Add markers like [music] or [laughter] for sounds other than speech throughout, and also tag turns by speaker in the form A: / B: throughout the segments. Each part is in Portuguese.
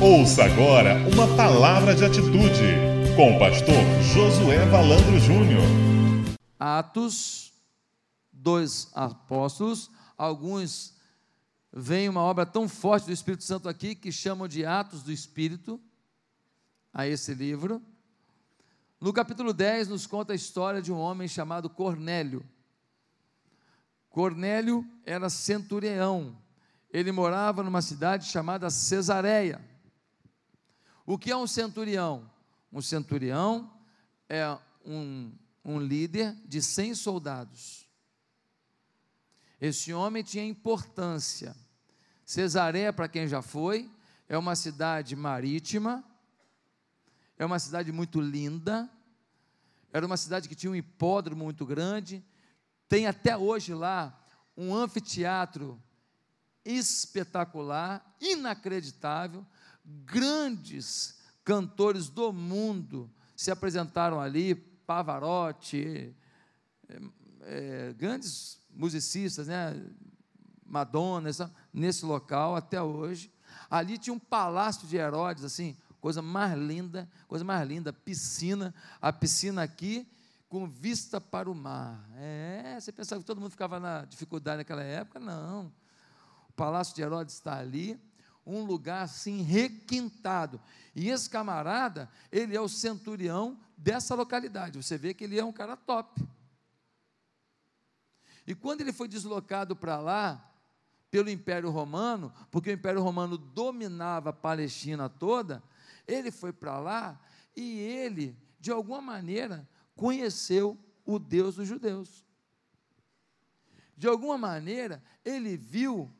A: Ouça agora uma palavra de atitude com o pastor Josué Valandro Júnior.
B: Atos dos Apóstolos, alguns veem uma obra tão forte do Espírito Santo aqui que chamam de Atos do Espírito a esse livro. No capítulo 10 nos conta a história de um homem chamado Cornélio. Cornélio era centurião. Ele morava numa cidade chamada Cesareia. O que é um centurião? Um centurião é um, um líder de 100 soldados. Esse homem tinha importância. Cesareia, para quem já foi, é uma cidade marítima, é uma cidade muito linda, era uma cidade que tinha um hipódromo muito grande, tem até hoje lá um anfiteatro espetacular, inacreditável, grandes cantores do mundo se apresentaram ali, Pavarotti, é, grandes musicistas, né? Madonna, essa, nesse local até hoje. Ali tinha um palácio de Herodes, assim, coisa mais linda, coisa mais linda, piscina, a piscina aqui com vista para o mar. É, você pensava que todo mundo ficava na dificuldade naquela época? Não. O palácio de Herodes está ali, um lugar assim requintado. E esse camarada, ele é o centurião dessa localidade. Você vê que ele é um cara top. E quando ele foi deslocado para lá, pelo Império Romano, porque o Império Romano dominava a Palestina toda, ele foi para lá e ele, de alguma maneira, conheceu o Deus dos judeus. De alguma maneira, ele viu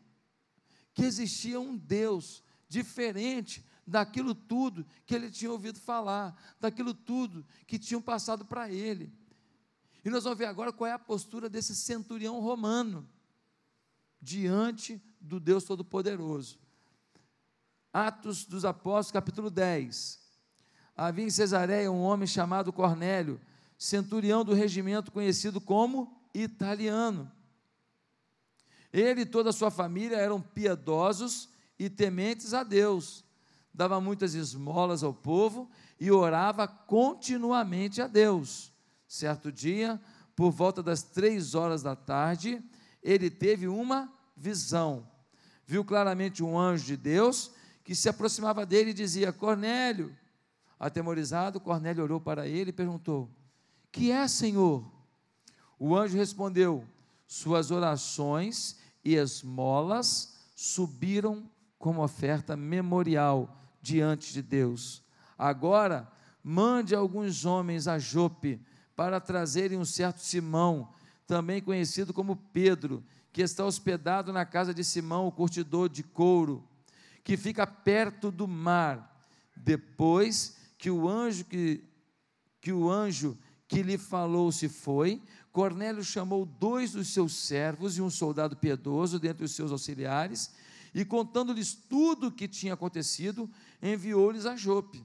B: que existia um Deus diferente daquilo tudo que ele tinha ouvido falar, daquilo tudo que tinham passado para ele. E nós vamos ver agora qual é a postura desse centurião romano diante do Deus Todo-Poderoso. Atos dos Apóstolos, capítulo 10. Havia em Cesareia um homem chamado Cornélio, centurião do regimento conhecido como italiano. Ele e toda a sua família eram piedosos e tementes a Deus. Dava muitas esmolas ao povo e orava continuamente a Deus. Certo dia, por volta das três horas da tarde, ele teve uma visão. Viu claramente um anjo de Deus que se aproximava dele e dizia: Cornélio. Atemorizado, Cornélio olhou para ele e perguntou: Que é, Senhor? O anjo respondeu: Suas orações e esmolas subiram como oferta memorial diante de Deus. Agora, mande alguns homens a Jope para trazerem um certo Simão, também conhecido como Pedro, que está hospedado na casa de Simão, o curtidor de couro, que fica perto do mar. Depois que o anjo que, que o anjo que lhe falou se foi, Cornélio chamou dois dos seus servos e um soldado piedoso dentre os seus auxiliares, e contando-lhes tudo o que tinha acontecido, enviou-lhes a Jope.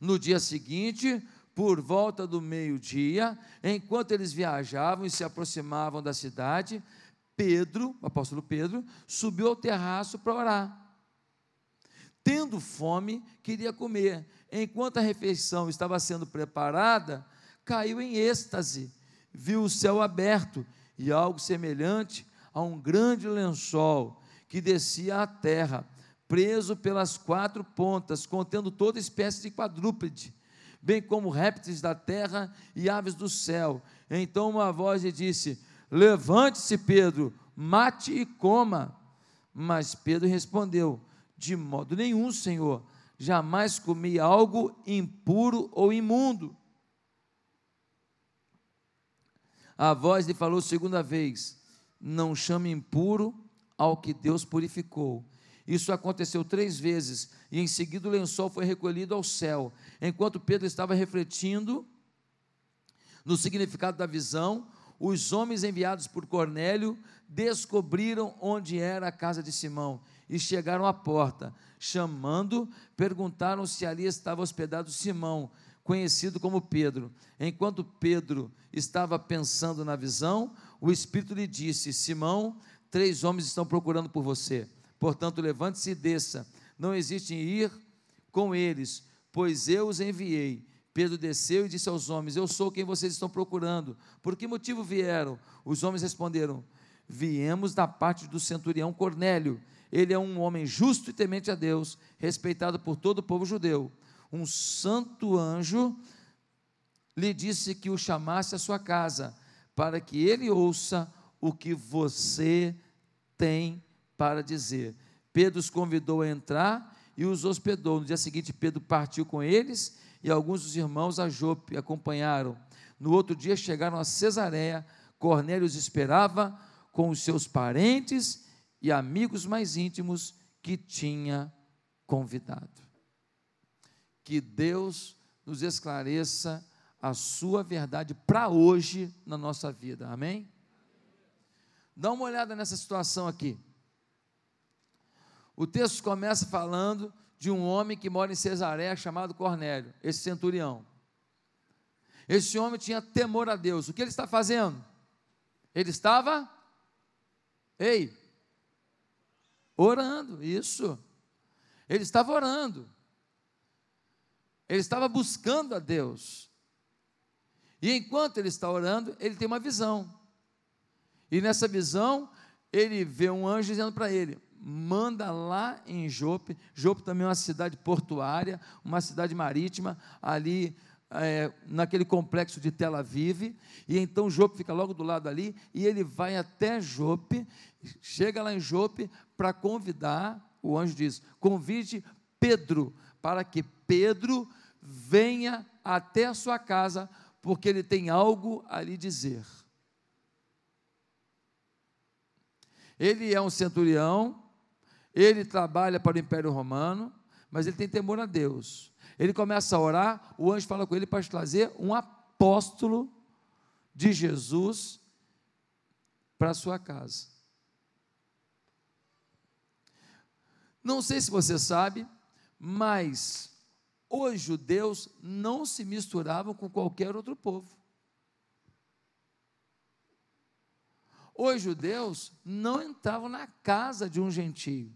B: No dia seguinte, por volta do meio-dia, enquanto eles viajavam e se aproximavam da cidade, Pedro, o apóstolo Pedro, subiu ao terraço para orar. Tendo fome, queria comer. Enquanto a refeição estava sendo preparada, caiu em êxtase, viu o céu aberto e algo semelhante a um grande lençol que descia à terra, preso pelas quatro pontas, contendo toda espécie de quadrúpede, bem como répteis da terra e aves do céu. Então uma voz lhe disse: Levante-se, Pedro, mate e coma. Mas Pedro respondeu: De modo nenhum, Senhor, jamais comi algo impuro ou imundo. A voz lhe falou segunda vez: Não chame impuro ao que Deus purificou. Isso aconteceu três vezes, e em seguida o lençol foi recolhido ao céu. Enquanto Pedro estava refletindo no significado da visão, os homens enviados por Cornélio descobriram onde era a casa de Simão e chegaram à porta. Chamando, perguntaram se ali estava hospedado Simão conhecido como Pedro. Enquanto Pedro estava pensando na visão, o Espírito lhe disse: Simão, três homens estão procurando por você. Portanto, levante-se e desça. não existe em ir com eles, pois eu os enviei. Pedro desceu e disse aos homens: Eu sou quem vocês estão procurando. Por que motivo vieram? Os homens responderam: Viemos da parte do centurião Cornélio. Ele é um homem justo e temente a Deus, respeitado por todo o povo judeu. Um santo anjo lhe disse que o chamasse à sua casa, para que ele ouça o que você tem para dizer. Pedro os convidou a entrar e os hospedou. No dia seguinte, Pedro partiu com eles e alguns dos irmãos a Jope acompanharam. No outro dia chegaram a Cesareia. Cornélio os esperava com os seus parentes e amigos mais íntimos que tinha convidado. Que Deus nos esclareça a sua verdade para hoje na nossa vida. Amém? Dá uma olhada nessa situação aqui. O texto começa falando de um homem que mora em Cesareia chamado Cornélio, esse centurião. Esse homem tinha temor a Deus. O que ele está fazendo? Ele estava, ei, orando, isso. Ele estava orando. Ele estava buscando a Deus. E enquanto ele está orando, ele tem uma visão. E nessa visão, ele vê um anjo dizendo para ele: manda lá em Jope. Jope também é uma cidade portuária, uma cidade marítima, ali é, naquele complexo de Tel Aviv. E então Jope fica logo do lado ali, e ele vai até Jope, chega lá em Jope para convidar, o anjo diz: convide Pedro, para que Pedro venha até a sua casa porque ele tem algo a lhe dizer. Ele é um centurião, ele trabalha para o Império Romano, mas ele tem temor a Deus. Ele começa a orar, o anjo fala com ele para trazer um apóstolo de Jesus para a sua casa. Não sei se você sabe, mas os judeus não se misturavam com qualquer outro povo. Os judeus não entravam na casa de um gentio.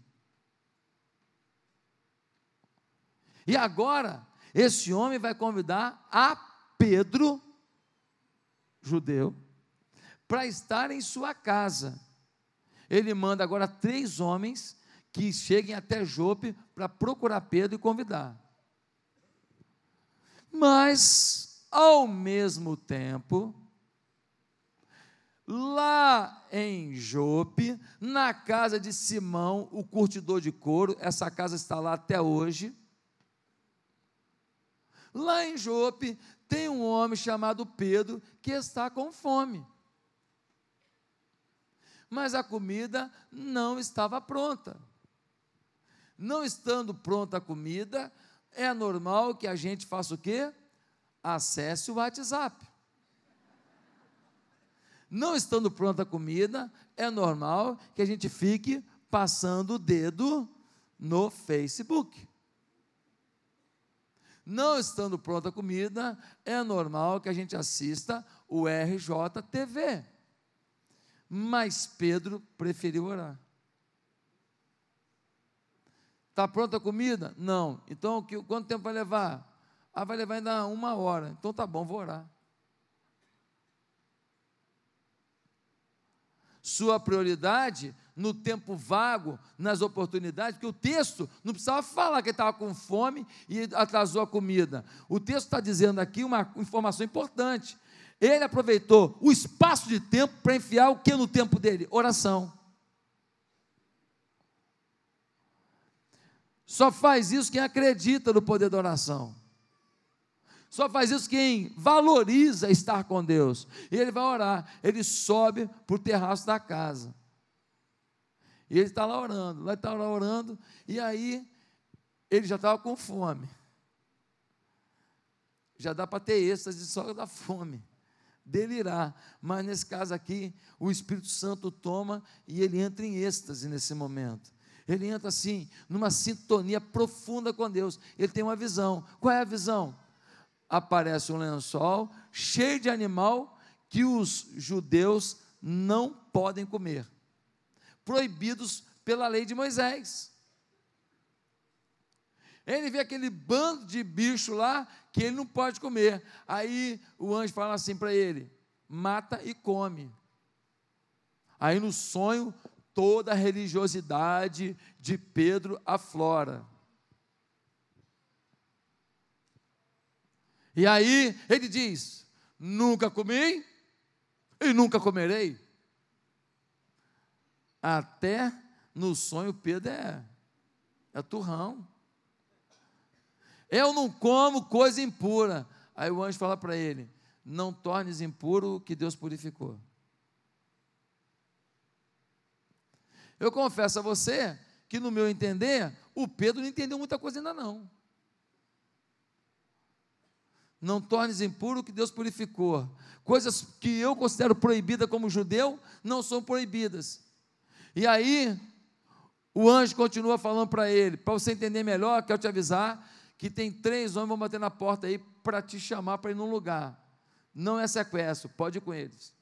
B: E agora, esse homem vai convidar a Pedro, judeu, para estar em sua casa. Ele manda agora três homens que cheguem até Jope para procurar Pedro e convidar. Mas, ao mesmo tempo, lá em Jope, na casa de Simão, o curtidor de couro, essa casa está lá até hoje. Lá em Jope tem um homem chamado Pedro que está com fome. Mas a comida não estava pronta. Não estando pronta a comida, é normal que a gente faça o quê? Acesse o WhatsApp. Não estando pronta a comida, é normal que a gente fique passando o dedo no Facebook. Não estando pronta a comida, é normal que a gente assista o RJTV. Mas Pedro preferiu orar. Está pronta a comida? Não. Então, que, quanto tempo vai levar? Ah, vai levar ainda uma hora. Então tá bom, vou orar. Sua prioridade no tempo vago, nas oportunidades, porque o texto não precisava falar que ele estava com fome e atrasou a comida. O texto está dizendo aqui uma informação importante. Ele aproveitou o espaço de tempo para enfiar o que no tempo dele? Oração. Só faz isso quem acredita no poder da oração. Só faz isso quem valoriza estar com Deus. E ele vai orar. Ele sobe para o terraço da casa. E ele está lá orando. Lá está lá orando. E aí, ele já estava com fome. Já dá para ter êxtase só da fome. Delirar. Mas nesse caso aqui, o Espírito Santo toma e ele entra em êxtase nesse momento. Ele entra assim, numa sintonia profunda com Deus. Ele tem uma visão. Qual é a visão? Aparece um lençol cheio de animal que os judeus não podem comer, proibidos pela lei de Moisés. Ele vê aquele bando de bicho lá que ele não pode comer. Aí o anjo fala assim para ele: mata e come. Aí no sonho, toda a religiosidade de Pedro aflora. E aí ele diz: Nunca comi e nunca comerei. Até no sonho Pedro é, é turrão. Eu não como coisa impura. Aí o anjo fala para ele: Não tornes impuro o que Deus purificou. Eu confesso a você que, no meu entender, o Pedro não entendeu muita coisa ainda não. Não tornes impuro o que Deus purificou. Coisas que eu considero proibidas como judeu, não são proibidas. E aí, o anjo continua falando para ele, para você entender melhor, quero te avisar que tem três homens vão bater na porta aí para te chamar para ir num lugar. Não é sequestro, pode ir com eles.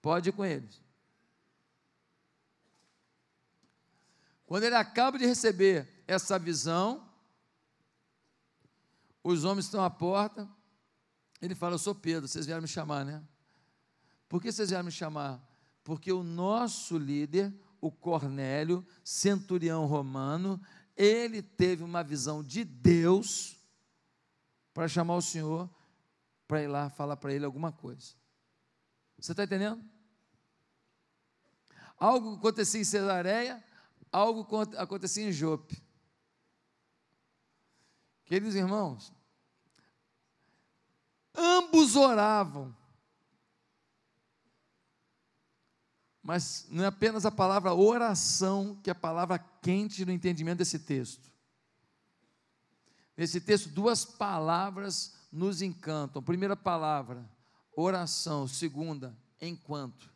B: Pode ir com eles. Quando ele acaba de receber essa visão, os homens estão à porta, ele fala: Eu sou Pedro, vocês vieram me chamar, né? Por que vocês vieram me chamar? Porque o nosso líder, o Cornélio, centurião romano, ele teve uma visão de Deus para chamar o Senhor para ir lá falar para ele alguma coisa. Você está entendendo? Algo acontecia em Cesareia, algo acontecia em Jope. Queridos irmãos, ambos oravam, mas não é apenas a palavra oração que é a palavra quente no entendimento desse texto. Nesse texto, duas palavras nos encantam. Primeira palavra, oração. Segunda, enquanto.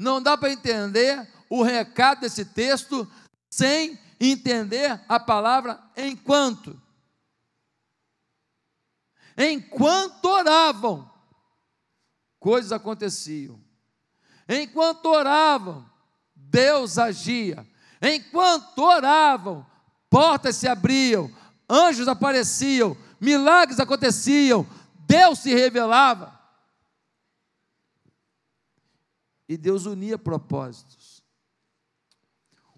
B: Não dá para entender o recado desse texto sem entender a palavra enquanto. Enquanto oravam, coisas aconteciam. Enquanto oravam, Deus agia. Enquanto oravam, portas se abriam, anjos apareciam, milagres aconteciam, Deus se revelava. E Deus unia propósitos.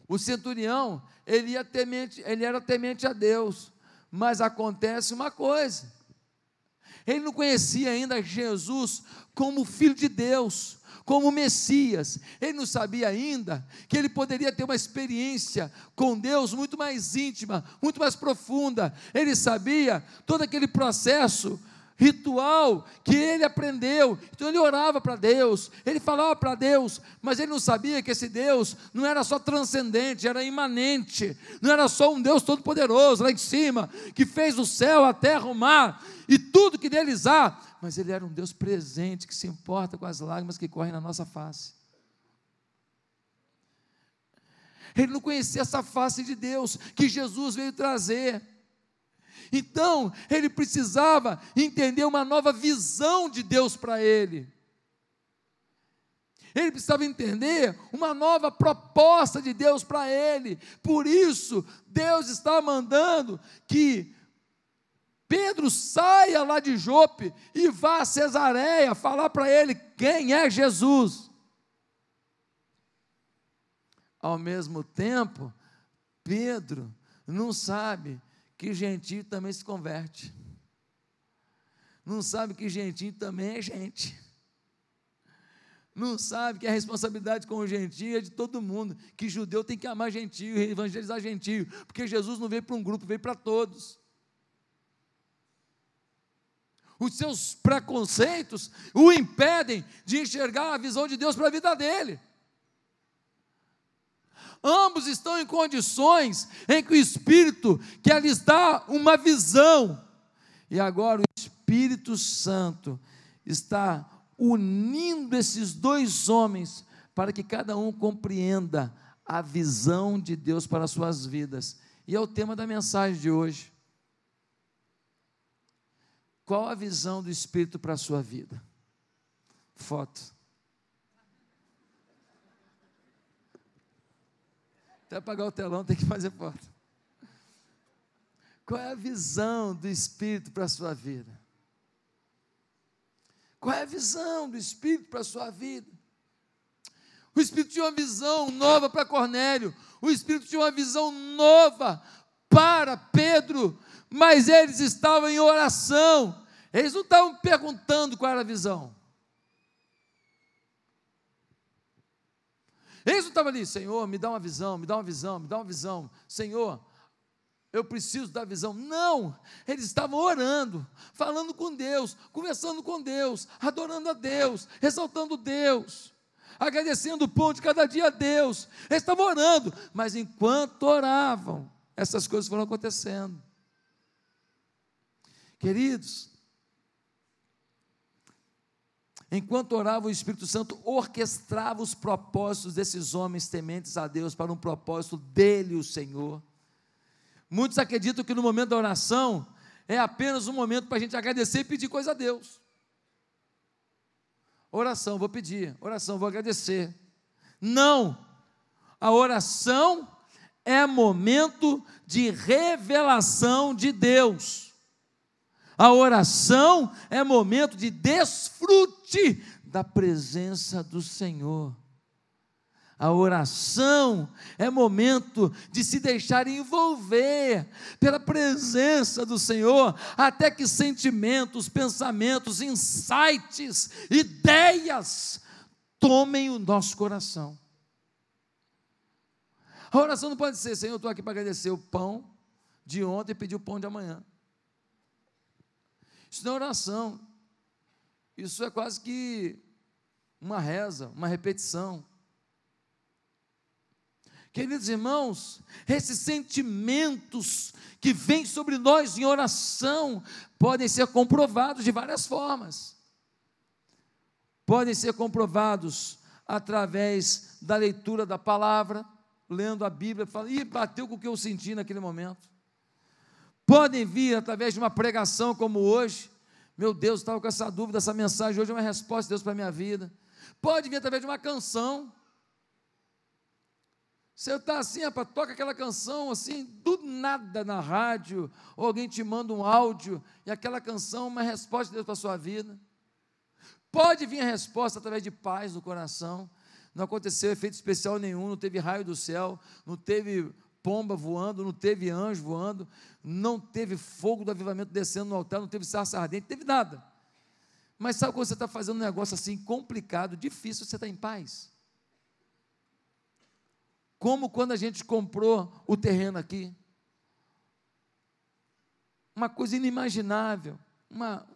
B: O centurião, ele, ia temente, ele era temente a Deus, mas acontece uma coisa: ele não conhecia ainda Jesus como Filho de Deus, como Messias. Ele não sabia ainda que ele poderia ter uma experiência com Deus muito mais íntima, muito mais profunda. Ele sabia todo aquele processo ritual que ele aprendeu. Então ele orava para Deus, ele falava para Deus, mas ele não sabia que esse Deus não era só transcendente, era imanente, não era só um Deus todo-poderoso lá em cima, que fez o céu, a terra, o mar e tudo que deles há, mas ele era um Deus presente que se importa com as lágrimas que correm na nossa face. Ele não conhecia essa face de Deus que Jesus veio trazer. Então, ele precisava entender uma nova visão de Deus para ele. Ele precisava entender uma nova proposta de Deus para ele. Por isso, Deus está mandando que Pedro saia lá de Jope e vá a Cesareia falar para ele quem é Jesus. Ao mesmo tempo, Pedro não sabe que gentio também se converte. Não sabe que gentio também é gente. Não sabe que a responsabilidade com o gentio é de todo mundo. Que judeu tem que amar gentio, evangelizar gentio. Porque Jesus não veio para um grupo, veio para todos. Os seus preconceitos o impedem de enxergar a visão de Deus para a vida dele. Ambos estão em condições em que o Espírito quer lhes dar uma visão. E agora o Espírito Santo está unindo esses dois homens para que cada um compreenda a visão de Deus para as suas vidas. E é o tema da mensagem de hoje. Qual a visão do Espírito para a sua vida? Foto. Até apagar o telão tem que fazer foto. Qual é a visão do Espírito para a sua vida? Qual é a visão do Espírito para a sua vida? O Espírito tinha uma visão nova para Cornélio, o Espírito tinha uma visão nova para Pedro, mas eles estavam em oração, eles não estavam perguntando qual era a visão. Eles não estavam ali, Senhor, me dá uma visão, me dá uma visão, me dá uma visão. Senhor, eu preciso da visão. Não, eles estavam orando, falando com Deus, conversando com Deus, adorando a Deus, exaltando Deus, agradecendo o pão de cada dia a Deus. Eles estavam orando, mas enquanto oravam, essas coisas foram acontecendo. Queridos, enquanto orava, o Espírito Santo orquestrava os propósitos desses homens tementes a Deus para um propósito dele, o Senhor. Muitos acreditam que no momento da oração é apenas um momento para a gente agradecer e pedir coisa a Deus. Oração, vou pedir, oração, vou agradecer. Não, a oração é momento de revelação de Deus. A oração é momento de desfrute da presença do Senhor. A oração é momento de se deixar envolver pela presença do Senhor, até que sentimentos, pensamentos, insights, ideias tomem o nosso coração. A oração não pode ser, Senhor, eu estou aqui para agradecer o pão de ontem e pedir o pão de amanhã. Isso não é oração. Isso é quase que uma reza, uma repetição. Queridos irmãos, esses sentimentos que vêm sobre nós em oração podem ser comprovados de várias formas. Podem ser comprovados através da leitura da palavra, lendo a Bíblia, falando, ih, bateu com o que eu senti naquele momento. Podem vir através de uma pregação como hoje. Meu Deus, estava com essa dúvida, essa mensagem hoje é uma resposta de Deus para a minha vida. Pode vir através de uma canção você está assim, rapaz, toca aquela canção assim, do nada na rádio, ou alguém te manda um áudio, e aquela canção é uma resposta de Deus para a sua vida. Pode vir a resposta através de paz no coração. Não aconteceu efeito especial nenhum, não teve raio do céu, não teve pomba voando, não teve anjo voando, não teve fogo do avivamento descendo no altar, não teve sarça ardente, não teve nada. Mas sabe quando você está fazendo um negócio assim complicado, difícil, você está em paz? Como quando a gente comprou o terreno aqui. Uma coisa inimaginável. Uma,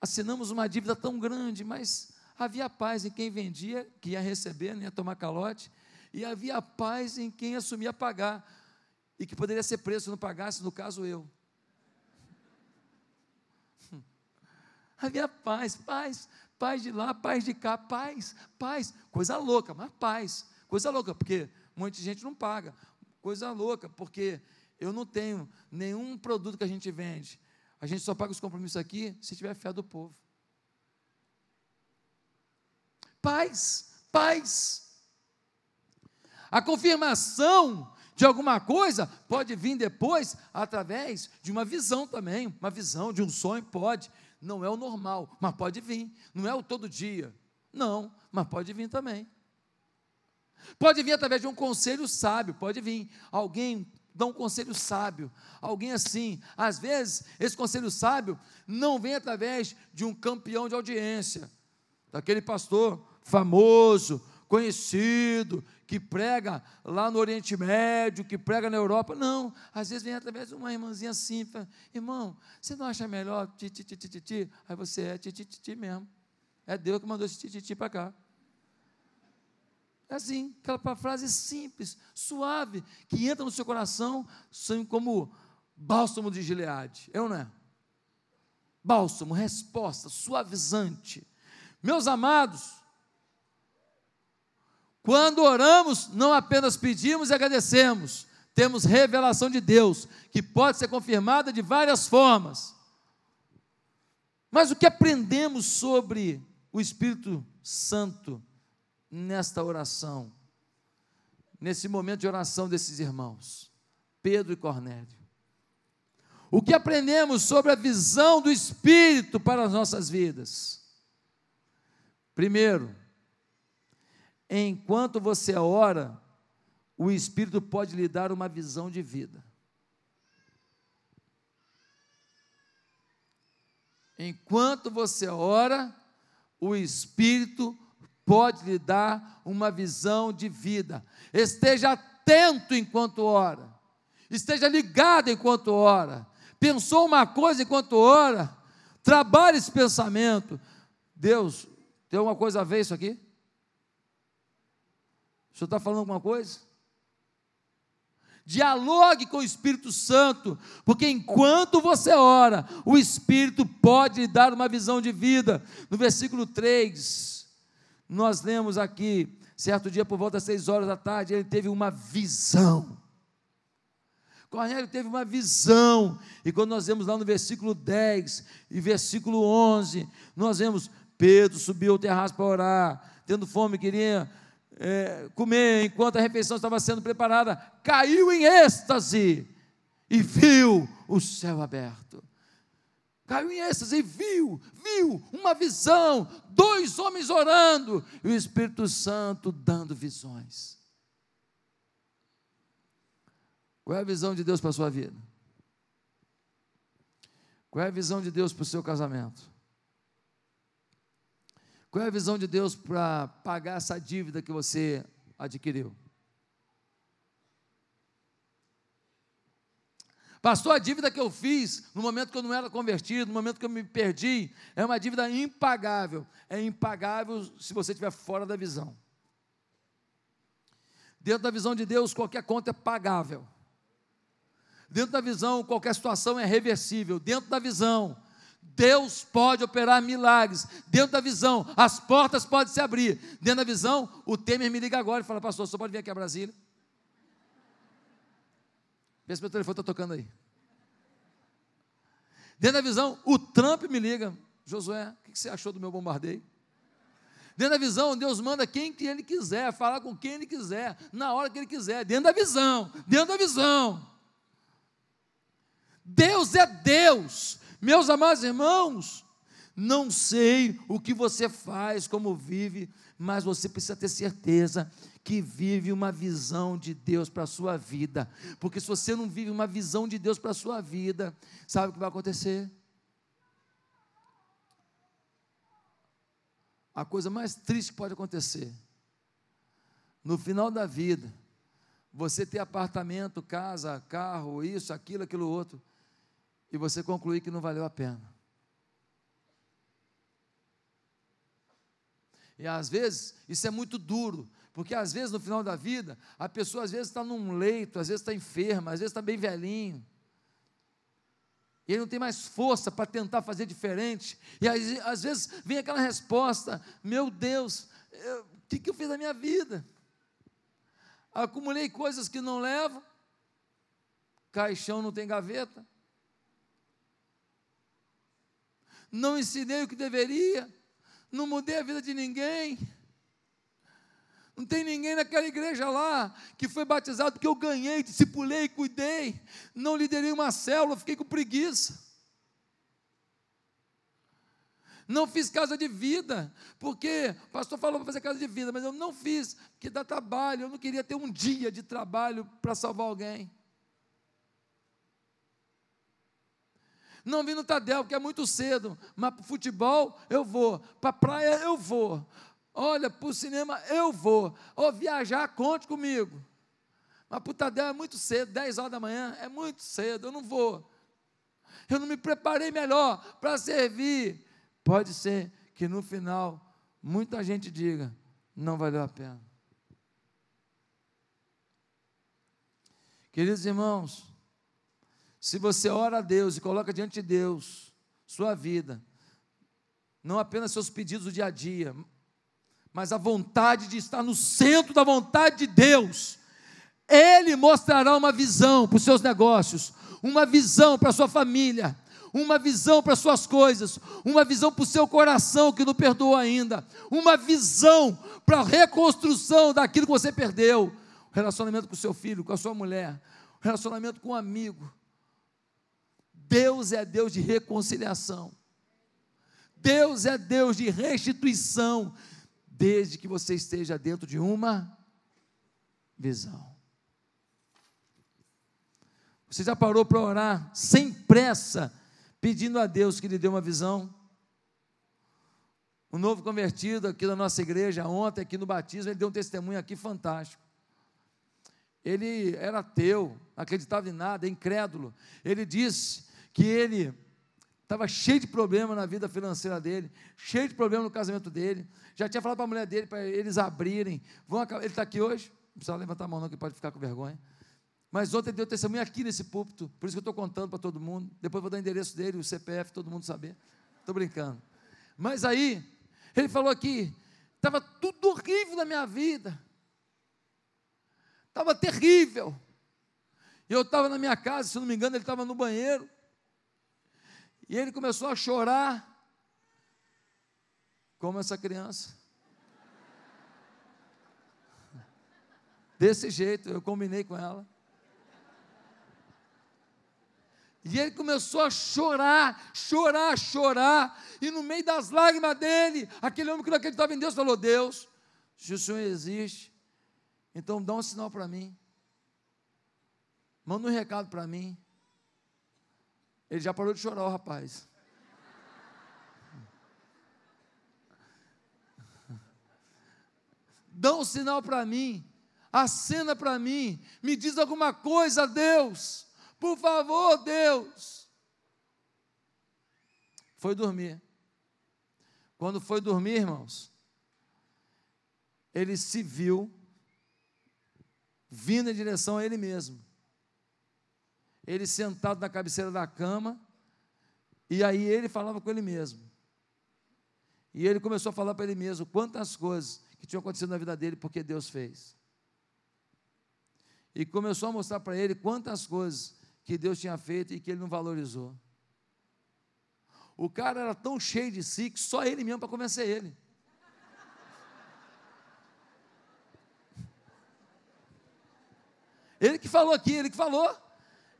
B: assinamos uma dívida tão grande, mas havia paz em quem vendia, que ia receber, não ia tomar calote, e havia paz em quem assumia pagar, e que poderia ser preso se não pagasse, no caso eu. [laughs] Havia paz, paz, paz de lá, paz de cá, paz, paz, coisa louca, mas paz. Coisa louca, porque muita gente não paga. Coisa louca, porque eu não tenho nenhum produto que a gente vende. A gente só paga os compromissos aqui se tiver fé do povo. Paz, paz. A confirmação de alguma coisa pode vir depois através de uma visão também, uma visão de um sonho pode. Não é o normal, mas pode vir. Não é o todo dia. Não, mas pode vir também. Pode vir através de um conselho sábio, pode vir alguém dá um conselho sábio, alguém assim. Às vezes, esse conselho sábio não vem através de um campeão de audiência, daquele pastor famoso, conhecido, que prega lá no Oriente Médio, que prega na Europa. Não, às vezes vem através de uma irmãzinha fala, irmão, você não acha melhor ti, ti, ti, ti, ti? Aí você é ti, ti, ti, ti mesmo. É Deus que mandou esse ti, ti, ti para cá. É assim, aquela frase simples, suave, que entra no seu coração, como bálsamo de Gileade. Eu não é? Bálsamo, resposta, suavizante. Meus amados, quando oramos, não apenas pedimos e agradecemos, temos revelação de Deus, que pode ser confirmada de várias formas. Mas o que aprendemos sobre o Espírito Santo? nesta oração. nesse momento de oração desses irmãos, Pedro e Cornélio. O que aprendemos sobre a visão do Espírito para as nossas vidas? Primeiro, enquanto você ora, o Espírito pode lhe dar uma visão de vida. Enquanto você ora, o Espírito pode lhe dar uma visão de vida. Esteja atento enquanto ora. Esteja ligado enquanto ora. Pensou uma coisa enquanto ora. Trabalhe esse pensamento. Deus, tem alguma coisa a ver isso aqui? O senhor está falando alguma coisa? Dialogue com o Espírito Santo, porque enquanto você ora, o Espírito pode lhe dar uma visão de vida. No versículo 3, nós lemos aqui, certo dia por volta das seis horas da tarde, ele teve uma visão. Cornélio teve uma visão, e quando nós vemos lá no versículo 10 e versículo 11, nós vemos Pedro subiu ao terraço para orar, tendo fome, queria é, comer enquanto a refeição estava sendo preparada, caiu em êxtase e viu o céu aberto. Caiu em êxtase e viu, viu uma visão, dois homens orando e o Espírito Santo dando visões. Qual é a visão de Deus para a sua vida? Qual é a visão de Deus para o seu casamento? Qual é a visão de Deus para pagar essa dívida que você adquiriu? Pastor, a dívida que eu fiz no momento que eu não era convertido, no momento que eu me perdi, é uma dívida impagável. É impagável se você estiver fora da visão. Dentro da visão de Deus, qualquer conta é pagável. Dentro da visão, qualquer situação é reversível. Dentro da visão, Deus pode operar milagres. Dentro da visão, as portas podem se abrir. Dentro da visão, o Temer me liga agora e fala: Pastor, você pode vir aqui a Brasília? Vê se meu telefone está tocando aí. Dentro da visão, o Trump me liga: Josué, o que você achou do meu bombardeio? Dentro da visão, Deus manda quem ele quiser, falar com quem ele quiser, na hora que ele quiser. Dentro da visão, dentro da visão. Deus é Deus. Meus amados irmãos, não sei o que você faz, como vive, mas você precisa ter certeza que vive uma visão de Deus para a sua vida. Porque se você não vive uma visão de Deus para a sua vida, sabe o que vai acontecer? A coisa mais triste que pode acontecer, no final da vida, você ter apartamento, casa, carro, isso, aquilo, aquilo outro, e você concluir que não valeu a pena. E às vezes isso é muito duro, porque às vezes no final da vida, a pessoa às vezes está num leito, às vezes está enferma, às vezes está bem velhinho. E ele não tem mais força para tentar fazer diferente. E aí, às vezes vem aquela resposta: Meu Deus, o que, que eu fiz na minha vida? Acumulei coisas que não levo, caixão não tem gaveta, não ensinei o que deveria, não mudei a vida de ninguém. Não tem ninguém naquela igreja lá que foi batizado porque eu ganhei, discipulei, cuidei. Não liderei uma célula, fiquei com preguiça. Não fiz casa de vida, porque o pastor falou para fazer casa de vida, mas eu não fiz, porque dá trabalho, eu não queria ter um dia de trabalho para salvar alguém. Não vim no Tadel, porque é muito cedo. Mas para futebol, eu vou. Para praia, eu vou. Olha, para o cinema, eu vou. Ou viajar, conte comigo. Mas para o Tadel é muito cedo, 10 horas da manhã, é muito cedo, eu não vou. Eu não me preparei melhor para servir. Pode ser que no final, muita gente diga, não valeu a pena. Queridos irmãos, se você ora a Deus e coloca diante de Deus sua vida, não apenas seus pedidos do dia a dia, mas a vontade de estar no centro da vontade de Deus, Ele mostrará uma visão para os seus negócios, uma visão para a sua família, uma visão para as suas coisas, uma visão para o seu coração que não perdoou ainda, uma visão para a reconstrução daquilo que você perdeu. relacionamento com o seu filho, com a sua mulher, relacionamento com um amigo. Deus é Deus de reconciliação. Deus é Deus de restituição, desde que você esteja dentro de uma visão. Você já parou para orar sem pressa, pedindo a Deus que lhe dê uma visão? Um novo convertido aqui da nossa igreja, ontem, aqui no batismo, ele deu um testemunho aqui fantástico. Ele era ateu, acreditava em nada, incrédulo. Ele disse que ele estava cheio de problema na vida financeira dele, cheio de problema no casamento dele. Já tinha falado para a mulher dele, para eles abrirem. Vão, ele está aqui hoje? Não precisa levantar a mão, não, que pode ficar com vergonha. Mas ontem deu testemunho aqui nesse púlpito, por isso que eu estou contando para todo mundo. Depois vou dar o endereço dele, o CPF, todo mundo saber. Estou brincando. Mas aí, ele falou aqui, estava tudo horrível na minha vida. Estava terrível. Eu estava na minha casa, se não me engano, ele estava no banheiro. E ele começou a chorar, como essa criança. Desse jeito, eu combinei com ela. E ele começou a chorar, chorar, chorar. E no meio das lágrimas dele, aquele homem que não acreditava em Deus falou: Deus, se o Senhor existe, então dá um sinal para mim. Manda um recado para mim. Ele já parou de chorar, o rapaz. Dá um sinal para mim, acena para mim, me diz alguma coisa, Deus. Por favor, Deus. Foi dormir. Quando foi dormir, irmãos, ele se viu vindo em direção a ele mesmo. Ele sentado na cabeceira da cama, e aí ele falava com ele mesmo. E ele começou a falar para ele mesmo quantas coisas que tinham acontecido na vida dele porque Deus fez. E começou a mostrar para ele quantas coisas que Deus tinha feito e que ele não valorizou. O cara era tão cheio de si que só ele mesmo para convencer ele. Ele que falou aqui, ele que falou.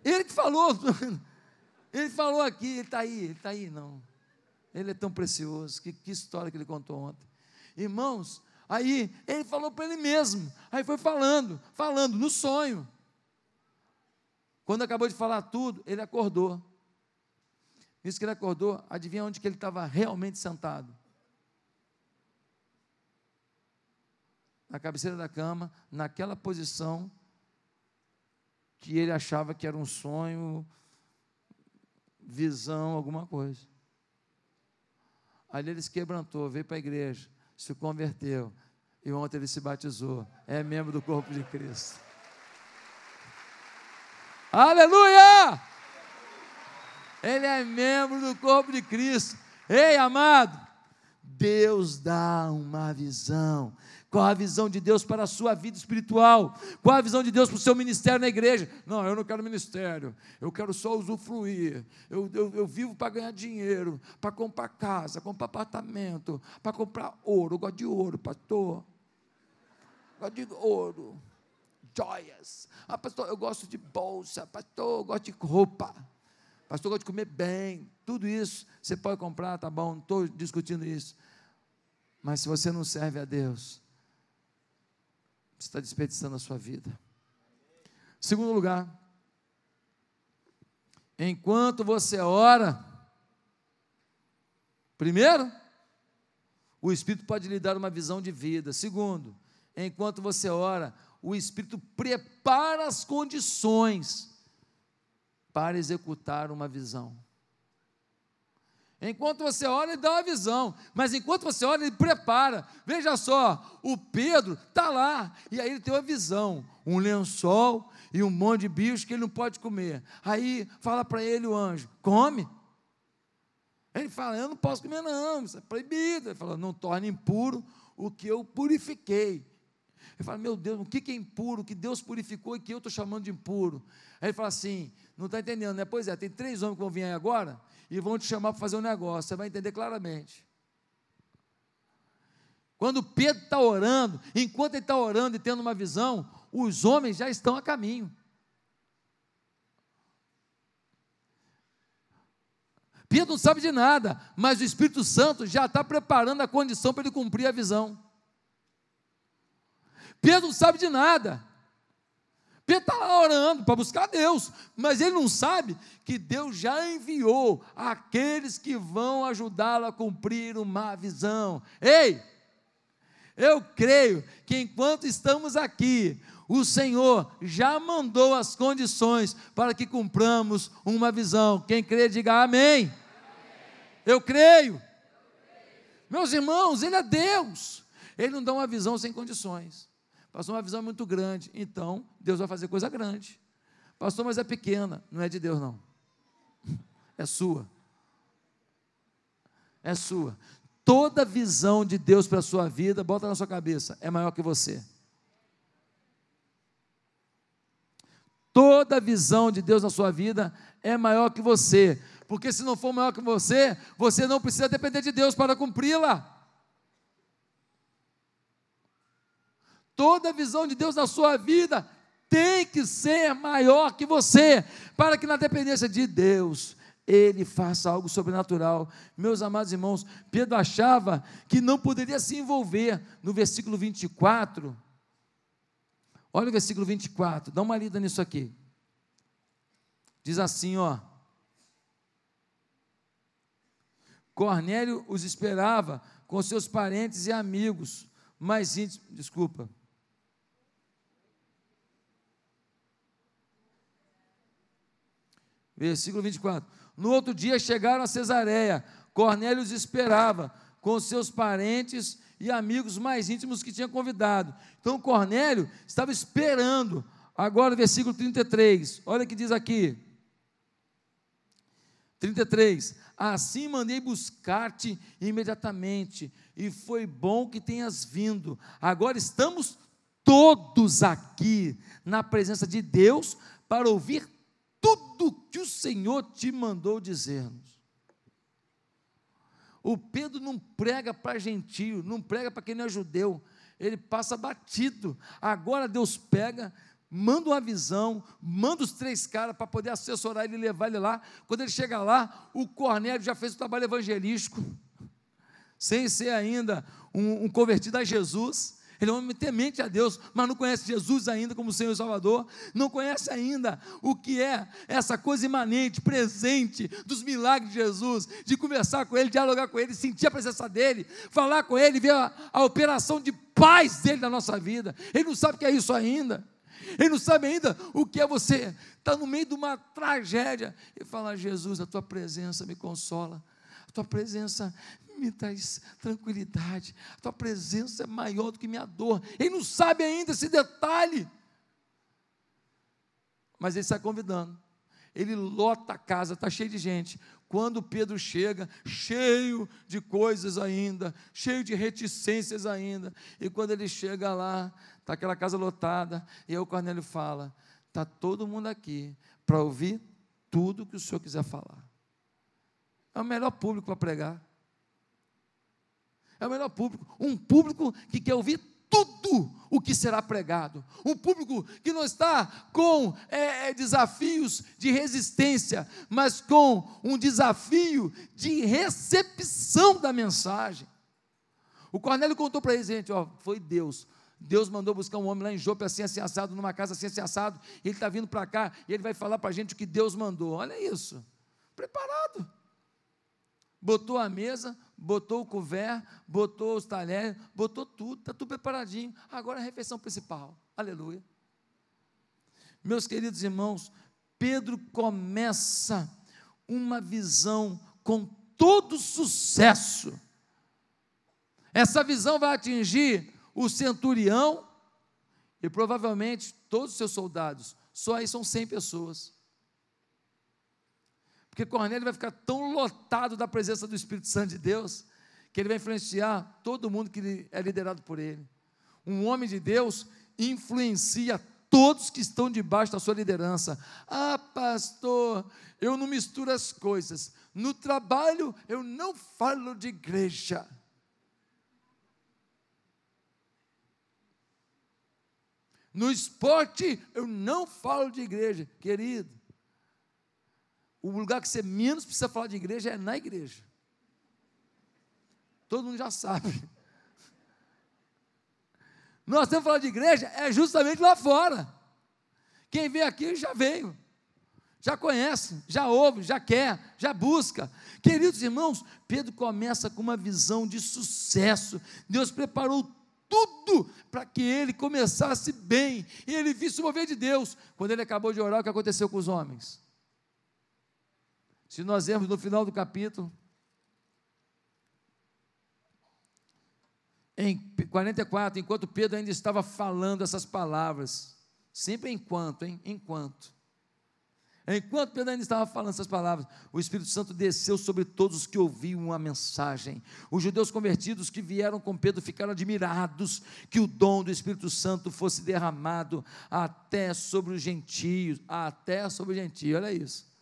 B: Ele que falou. [laughs] Ele falou aqui, ele está aí, ele está aí, não. Ele é tão precioso. Que, que história que ele contou ontem. Irmãos, aí ele falou para ele mesmo. Aí foi falando, falando, no sonho. Quando acabou de falar tudo, ele acordou. Isso que ele acordou, adivinha onde que ele estava realmente sentado? Na cabeceira da cama, naquela posição que ele achava que era um sonho, visão, alguma coisa. Ali ele se quebrantou, veio para a igreja, se converteu, e ontem ele se batizou, é membro do corpo de Cristo. Aleluia! Ele é membro do corpo de Cristo. Ei, amado, Deus dá uma visão. Qual a visão de Deus para a sua vida espiritual? Qual a visão de Deus para o seu ministério na igreja? Não, eu não quero ministério, eu quero só usufruir. Eu, eu, eu vivo para ganhar dinheiro, para comprar casa, comprar apartamento, para comprar ouro. Eu gosto de ouro, pastor. Eu gosto de ouro joias. Ah, pastor, eu gosto de bolsa. Pastor, eu gosto de roupa. Pastor, eu gosto de comer bem. Tudo isso você pode comprar, tá bom? Não estou discutindo isso. Mas se você não serve a Deus, você está desperdiçando a sua vida. Segundo lugar, enquanto você ora, primeiro, o Espírito pode lhe dar uma visão de vida. Segundo, enquanto você ora, o Espírito prepara as condições para executar uma visão. Enquanto você ora, ele dá uma visão, mas enquanto você ora, ele prepara. Veja só, o Pedro está lá, e aí ele tem uma visão: um lençol e um monte de bichos que ele não pode comer. Aí fala para ele o anjo: come. Ele fala: Eu não posso comer, não, isso é proibido. Ele fala: Não torne impuro o que eu purifiquei. Ele fala, meu Deus, o que é impuro, o que Deus purificou e que eu estou chamando de impuro? Aí ele fala assim, não está entendendo, né? Pois é, tem três homens que vão vir aí agora e vão te chamar para fazer um negócio, você vai entender claramente. Quando Pedro está orando, enquanto ele está orando e tendo uma visão, os homens já estão a caminho. Pedro não sabe de nada, mas o Espírito Santo já está preparando a condição para ele cumprir a visão. Pedro não sabe de nada. Pedro está lá orando para buscar Deus, mas ele não sabe que Deus já enviou aqueles que vão ajudá-lo a cumprir uma visão. Ei, eu creio que enquanto estamos aqui, o Senhor já mandou as condições para que cumpramos uma visão. Quem crê, diga amém. amém. Eu creio. Meus irmãos, Ele é Deus. Ele não dá uma visão sem condições. Passou uma visão muito grande, então Deus vai fazer coisa grande. Pastor, mas é pequena, não é de Deus, não. [laughs] É sua. É sua. Toda visão de Deus para a sua vida, bota na sua cabeça, é maior que você. Toda visão de Deus na sua vida é maior que você. Porque se não for maior que você, você não precisa depender de Deus para cumpri-la. Toda visão de Deus na sua vida tem que ser maior que você, para que na dependência de Deus, ele faça algo sobrenatural. Meus amados irmãos, Pedro achava que não poderia se envolver. No versículo 24, olha o versículo 24, dá uma lida nisso aqui. Diz assim, ó. Cornélio os esperava com seus parentes e amigos mais íntimos. Desculpa. Versículo 24. No outro dia chegaram a Cesareia. Cornélio os esperava com seus parentes e amigos mais íntimos que tinha convidado. Então Cornélio estava esperando. Agora, versículo 33. Olha o que diz aqui. 33. Assim mandei buscar-te imediatamente, e foi bom que tenhas vindo. Agora estamos todos aqui na presença de Deus para ouvir tudo que o Senhor te mandou dizer-nos. O Pedro não prega para gentio, não prega para quem não é judeu, ele passa batido. Agora Deus pega, manda uma visão, manda os três caras para poder assessorar ele e levar ele lá. Quando ele chega lá, o Cornélio já fez o trabalho evangelístico, [laughs] sem ser ainda um, um convertido a Jesus. Ele é um homem temente a Deus, mas não conhece Jesus ainda como Senhor e Salvador, não conhece ainda o que é essa coisa imanente, presente dos milagres de Jesus, de conversar com Ele, dialogar com Ele, sentir a presença dEle, falar com Ele, ver a, a operação de paz dEle na nossa vida. Ele não sabe o que é isso ainda. Ele não sabe ainda o que é você estar tá no meio de uma tragédia e falar: Jesus, a tua presença me consola, a tua presença me traz tranquilidade. A tua presença é maior do que minha dor. Ele não sabe ainda esse detalhe. Mas ele está convidando. Ele lota a casa, está cheio de gente. Quando Pedro chega, cheio de coisas ainda, cheio de reticências ainda. E quando ele chega lá, está aquela casa lotada. E aí o Cornélio fala: está todo mundo aqui para ouvir tudo que o senhor quiser falar. É o melhor público para pregar é o melhor público. Um público que quer ouvir tudo o que será pregado. Um público que não está com é, é, desafios de resistência, mas com um desafio de recepção da mensagem. O Cornélio contou para eles, gente, ó, foi Deus. Deus mandou buscar um homem lá em Jope, assim, assim, assado, numa casa assim, assim, assado. Ele está vindo para cá e ele vai falar para a gente o que Deus mandou. Olha isso. Preparado botou a mesa, botou o couvert, botou os talheres, botou tudo, está tudo preparadinho. Agora a refeição principal. Aleluia. Meus queridos irmãos, Pedro começa uma visão com todo sucesso. Essa visão vai atingir o centurião e provavelmente todos os seus soldados. Só aí são 100 pessoas. Porque Cornélio vai ficar tão lotado da presença do Espírito Santo de Deus, que ele vai influenciar todo mundo que é liderado por ele. Um homem de Deus influencia todos que estão debaixo da sua liderança. Ah, pastor, eu não misturo as coisas. No trabalho, eu não falo de igreja. No esporte, eu não falo de igreja, querido. O lugar que você menos precisa falar de igreja é na igreja. Todo mundo já sabe. [laughs] Nós temos que falar de igreja é justamente lá fora. Quem vem aqui já veio, já conhece, já ouve, já quer, já busca. Queridos irmãos, Pedro começa com uma visão de sucesso. Deus preparou tudo para que ele começasse bem e ele visse o mover de Deus. Quando ele acabou de orar, o que aconteceu com os homens? Se nós vemos no final do capítulo, em 44, enquanto Pedro ainda estava falando essas palavras, sempre enquanto, hein? Enquanto. Enquanto Pedro ainda estava falando essas palavras, o Espírito Santo desceu sobre todos os que ouviam a mensagem. Os judeus convertidos que vieram com Pedro ficaram admirados que o dom do Espírito Santo fosse derramado até sobre os gentios, até sobre os gentios, olha isso.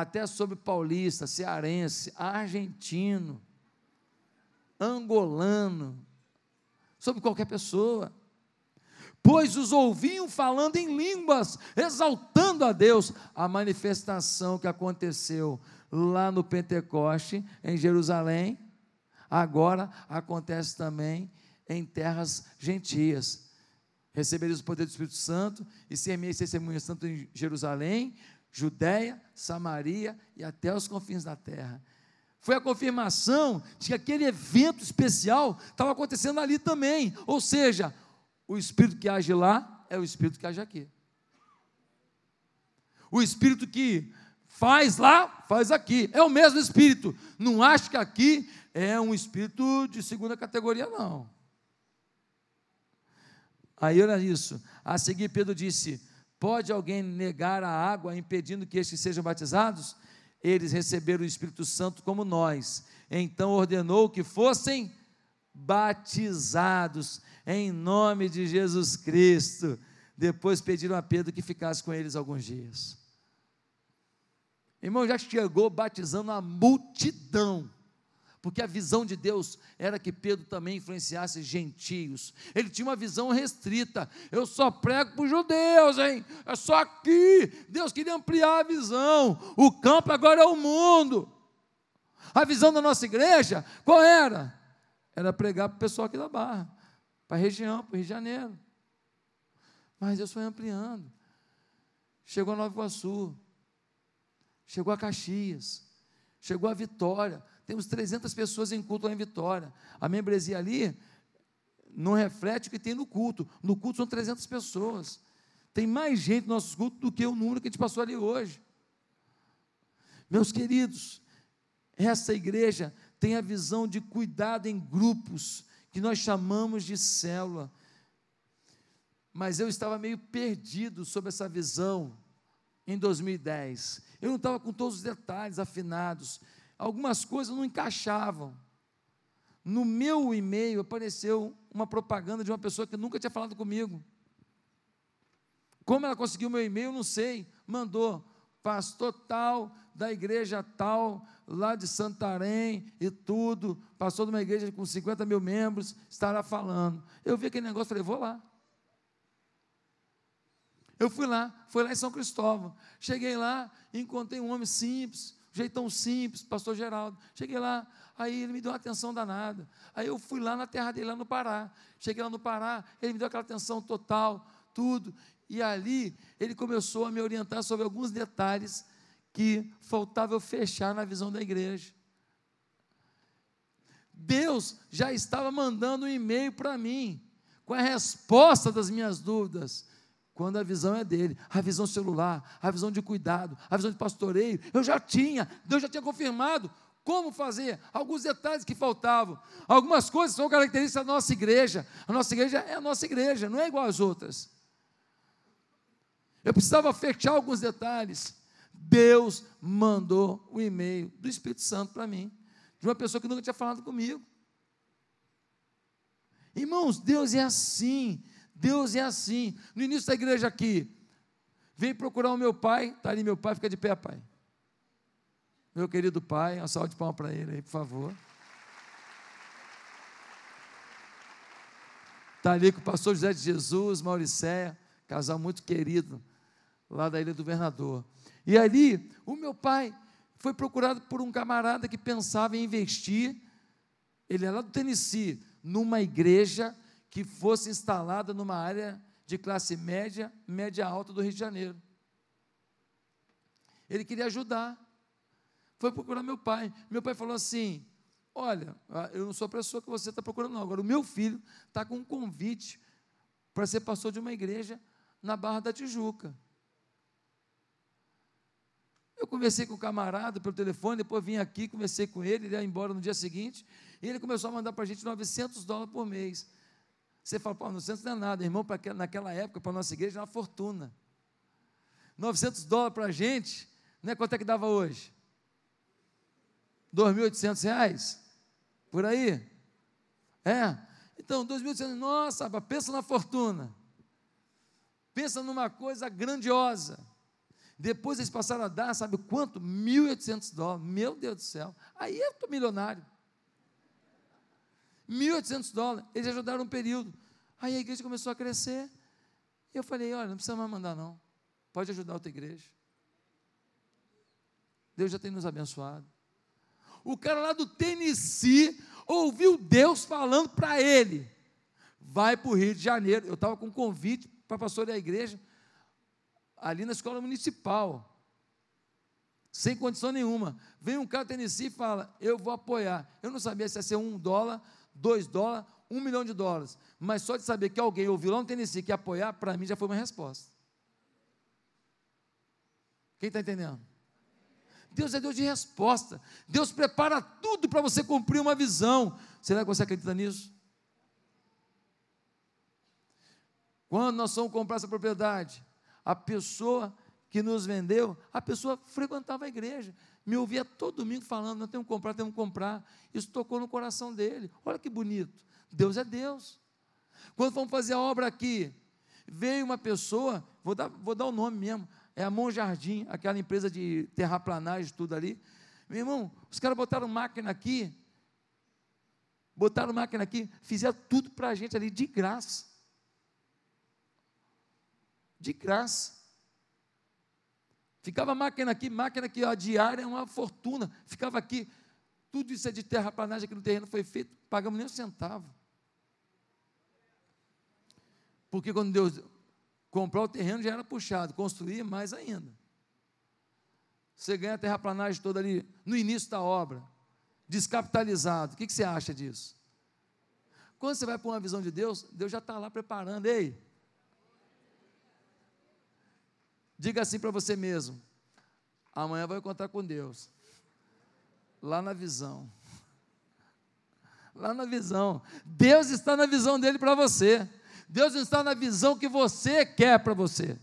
B: Até sobre paulista, cearense, argentino, angolano, sobre qualquer pessoa pois os ouviam falando em línguas, exaltando a Deus. A manifestação que aconteceu lá no Pentecoste, em Jerusalém, agora acontece também em terras gentias. Recebereis o poder do Espírito Santo e semeis testemunhas tanto em Jerusalém, Judéia, Samaria e até os confins da terra. Foi a confirmação de que aquele evento especial estava acontecendo ali também. Ou seja, o espírito que age lá é o espírito que age aqui. O espírito que faz lá, faz aqui. É o mesmo espírito. Não acho que aqui é um espírito de segunda categoria, não. Aí olha isso. A seguir, Pedro disse: Pode alguém negar a água, impedindo que estes sejam batizados? Eles receberam o Espírito Santo como nós. Então ordenou que fossem batizados em nome de Jesus Cristo. Depois pediram a Pedro que ficasse com eles alguns dias. Irmão, já chegou batizando a multidão, porque a visão de Deus era que Pedro também influenciasse gentios. Ele tinha uma visão restrita. Eu só prego para os judeus, hein? É só aqui. Deus queria ampliar a visão. O campo agora é o mundo. A visão da nossa igreja, qual era? Era pregar para o pessoal aqui da Barra para a região, para o Rio de Janeiro. Mas Deus foi ampliando. Chegou a Nova Iguaçu, chegou a Caxias, chegou a Vitória. Temos 300 pessoas em culto lá em Vitória. A membresia ali não reflete o que tem no culto. No culto são 300 pessoas. Tem mais gente no nosso culto do que o número que a gente passou ali hoje. Meus queridos, essa igreja tem a visão de cuidado em grupos, que nós chamamos de célula. Mas eu estava meio perdido sobre essa visão em 2010. Eu não estava com todos os detalhes afinados. Algumas coisas não encaixavam. No meu e-mail apareceu uma propaganda de uma pessoa que nunca tinha falado comigo. Como ela conseguiu meu e-mail, não sei. Mandou pastor tal, da igreja tal, lá de Santarém e tudo, pastor de uma igreja com 50 mil membros, estará falando. Eu vi aquele negócio, falei, vou lá. Eu fui lá, fui lá em São Cristóvão. Cheguei lá, encontrei um homem simples, jeitão simples, pastor Geraldo. Cheguei lá, aí ele me deu uma atenção danada. Aí eu fui lá na terra dele, lá no Pará. Cheguei lá no Pará, ele me deu aquela atenção total, tudo. E ali ele começou a me orientar sobre alguns detalhes que faltava eu fechar na visão da igreja. Deus já estava mandando um e-mail para mim, com a resposta das minhas dúvidas, quando a visão é dele, a visão celular, a visão de cuidado, a visão de pastoreio, eu já tinha, Deus já tinha confirmado como fazer, alguns detalhes que faltavam, algumas coisas são características da nossa igreja, a nossa igreja é a nossa igreja, não é igual às outras. Eu precisava fechar alguns detalhes. Deus mandou o e-mail do Espírito Santo para mim, de uma pessoa que nunca tinha falado comigo. Irmãos, Deus é assim. Deus é assim. No início da igreja aqui, vem procurar o meu pai, está ali meu pai, fica de pé, pai. Meu querido pai, uma salva de palmas para ele aí, por favor. Está ali com o pastor José de Jesus, Mauricéia, casal muito querido, lá da Ilha do Governador. E ali, o meu pai foi procurado por um camarada que pensava em investir, ele é lá do Tennessee, numa igreja que fosse instalada numa área de classe média, média alta do Rio de Janeiro. Ele queria ajudar. Foi procurar meu pai. Meu pai falou assim: Olha, ah, eu não sou a pessoa que você está procurando, não. Agora, o meu filho está com um convite para ser pastor de uma igreja na Barra da Tijuca. Eu conversei com o camarada pelo telefone, depois vim aqui, conversei com ele, ele ia embora no dia seguinte, e ele começou a mandar para a gente 900 dólares por mês. Você fala, pô, 900 não é nada, irmão, para naquela época, para a nossa igreja, era uma fortuna. 900 dólares para a gente, não é quanto é que dava hoje? 2.800 reais? Por aí? É. Então, 2.800, nossa, pensa na fortuna. Pensa numa coisa grandiosa. Depois eles passaram a dar, sabe quanto? 1.800 dólares. Meu Deus do céu. Aí eu estou milionário. 1.800 dólares. Eles ajudaram um período. Aí a igreja começou a crescer. Eu falei: olha, não precisa mais mandar, não. Pode ajudar outra igreja. Deus já tem nos abençoado. O cara lá do Tennessee ouviu Deus falando para ele: vai para o Rio de Janeiro. Eu estava com um convite para pastor da igreja, ali na escola municipal, sem condição nenhuma. Vem um cara do Tennessee e fala: eu vou apoiar. Eu não sabia se ia ser um dólar, dois dólares, um milhão de dólares. Mas só de saber que alguém ouviu lá no Tennessee que ia apoiar, para mim já foi uma resposta. Quem está entendendo? Deus é Deus de resposta. Deus prepara tudo para você cumprir uma visão. Será que você acredita nisso? Quando nós fomos comprar essa propriedade, a pessoa que nos vendeu, a pessoa frequentava a igreja, me ouvia todo domingo falando: nós temos que comprar, temos que comprar. Isso tocou no coração dele. Olha que bonito. Deus é Deus. Quando fomos fazer a obra aqui, veio uma pessoa, vou dar, vou dar o nome mesmo, é a Mon Jardim, aquela empresa de terraplanagem, tudo ali. Meu irmão, os caras botaram máquina aqui, botaram máquina aqui, fizeram tudo para a gente ali de graça. De graça. Ficava máquina aqui, máquina aqui, a diária é uma fortuna. Ficava aqui, tudo isso é de terraplanagem aqui no terreno foi feito, pagamos nem um centavo. Porque quando Deus Comprar o terreno já era puxado, construir mais ainda. Você ganha a terraplanagem toda ali no início da obra, descapitalizado. O que, que você acha disso? Quando você vai para uma visão de Deus, Deus já está lá preparando. Ei, diga assim para você mesmo: amanhã vai encontrar com Deus, lá na visão. Lá na visão. Deus está na visão dele para você. Deus está na visão que você quer para você.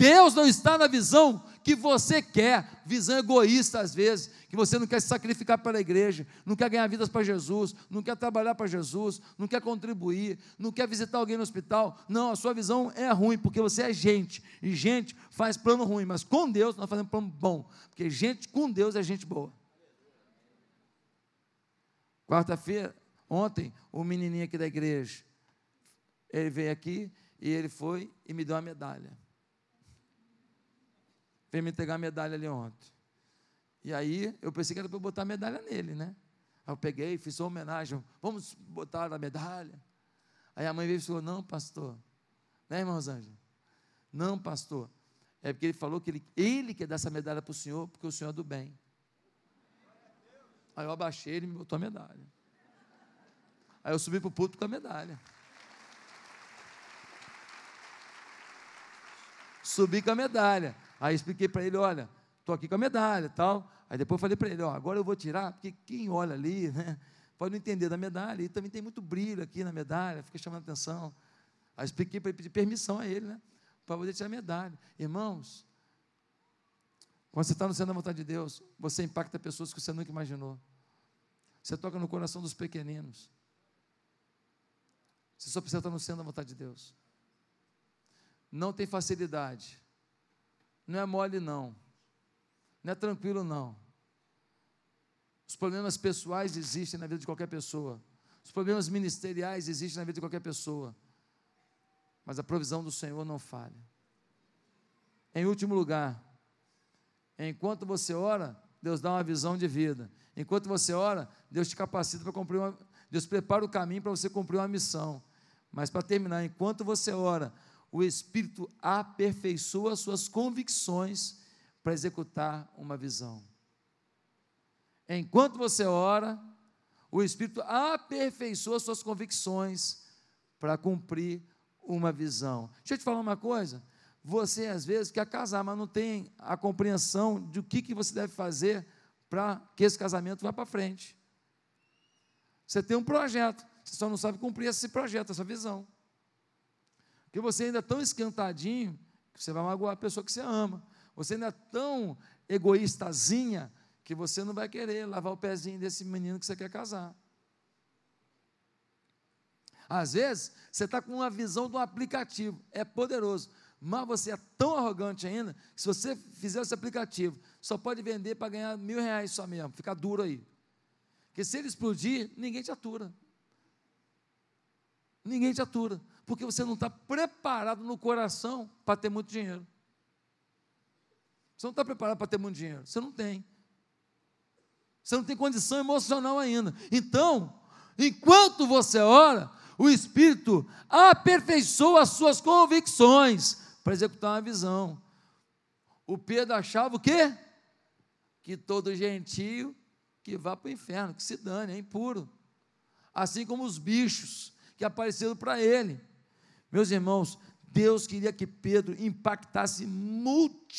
B: Deus não está na visão que você quer, visão egoísta às vezes, que você não quer se sacrificar para a igreja, não quer ganhar vidas para Jesus, não quer trabalhar para Jesus, não quer contribuir, não quer visitar alguém no hospital. Não, a sua visão é ruim, porque você é gente, e gente faz plano ruim, mas com Deus nós fazemos plano bom, porque gente com Deus é gente boa. Quarta-feira, ontem, o menininho aqui da igreja, ele veio aqui e ele foi e me deu uma medalha. Veio me entregar a medalha ali ontem. E aí, eu pensei que era para eu botar a medalha nele, né? Aí eu peguei, fiz uma homenagem, vamos botar a medalha. Aí a mãe veio e falou: Não, pastor. Né, irmãos Ângelo? Não, pastor. É porque ele falou que ele, ele quer dar essa medalha para o senhor, porque o senhor é do bem. Aí eu abaixei, ele me botou a medalha. Aí eu subi para o púlpito com a medalha. Subi com a medalha. Aí expliquei para ele, olha, estou aqui com a medalha e tal. Aí depois falei para ele, ó, agora eu vou tirar, porque quem olha ali, [laughs] né, pode não entender da medalha. E também tem muito brilho aqui na medalha, fica chamando atenção. Aí expliquei para ele pedir permissão a ele, né, para poder tirar a medalha. Irmãos, quando você está no centro da vontade de Deus, você impacta pessoas que você nunca imaginou. Você toca no coração dos pequeninos. Você só precisa estar no centro da vontade de Deus. Não tem facilidade. Não é mole, não. Não é tranquilo, não. Os problemas pessoais existem na vida de qualquer pessoa. Os problemas ministeriais existem na vida de qualquer pessoa. Mas a provisão do Senhor não falha. Em último lugar, enquanto você ora, Deus dá uma visão de vida. Enquanto você ora, Deus te capacita para cumprir uma. Deus prepara o caminho para você cumprir uma missão. Mas para terminar, enquanto você ora, o Espírito aperfeiçoa suas convicções para executar uma visão. Enquanto você ora, o Espírito aperfeiçoa suas convicções para cumprir uma visão. Deixa eu te falar uma coisa. Você às vezes quer casar, mas não tem a compreensão de o que, que você deve fazer para que esse casamento vá para frente. Você tem um projeto, você só não sabe cumprir esse projeto, essa visão. Porque você ainda é tão esquentadinho que você vai magoar a pessoa que você ama. Você ainda é tão egoístazinha que você não vai querer lavar o pezinho desse menino que você quer casar. Às vezes, você está com uma visão de um aplicativo, é poderoso, mas você é tão arrogante ainda, que se você fizer esse aplicativo, só pode vender para ganhar mil reais só mesmo, fica duro aí. Porque se ele explodir, ninguém te atura. Ninguém te atura, porque você não está preparado no coração para ter muito dinheiro. Você não está preparado para ter muito dinheiro, você não tem. Você não tem condição emocional ainda. Então, enquanto você ora, o Espírito aperfeiçoa as suas convicções para executar uma visão. O Pedro achava o quê? Que todo gentio que vá para o inferno, que se dane, é impuro. Assim como os bichos que apareceram para ele. Meus irmãos, Deus queria que Pedro impactasse multidões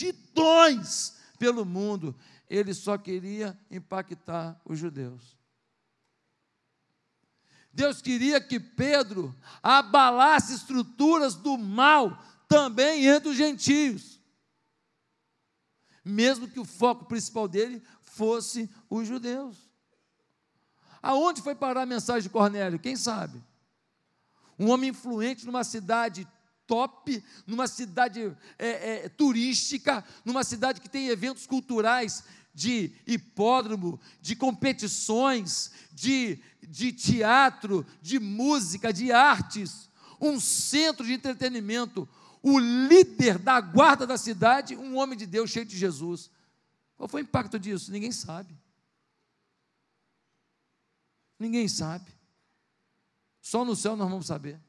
B: pelo mundo. Ele só queria impactar os judeus. Deus queria que Pedro abalasse estruturas do mal também entre os gentios. Mesmo que o foco principal dele fosse os judeus. Aonde foi parar a mensagem de Cornélio? Quem sabe? Um homem influente numa cidade top, numa cidade é, é, turística, numa cidade que tem eventos culturais de hipódromo, de competições, de, de teatro, de música, de artes, um centro de entretenimento, o líder da guarda da cidade, um homem de Deus cheio de Jesus. Qual foi o impacto disso? Ninguém sabe. Ninguém sabe. Só no céu nós vamos saber.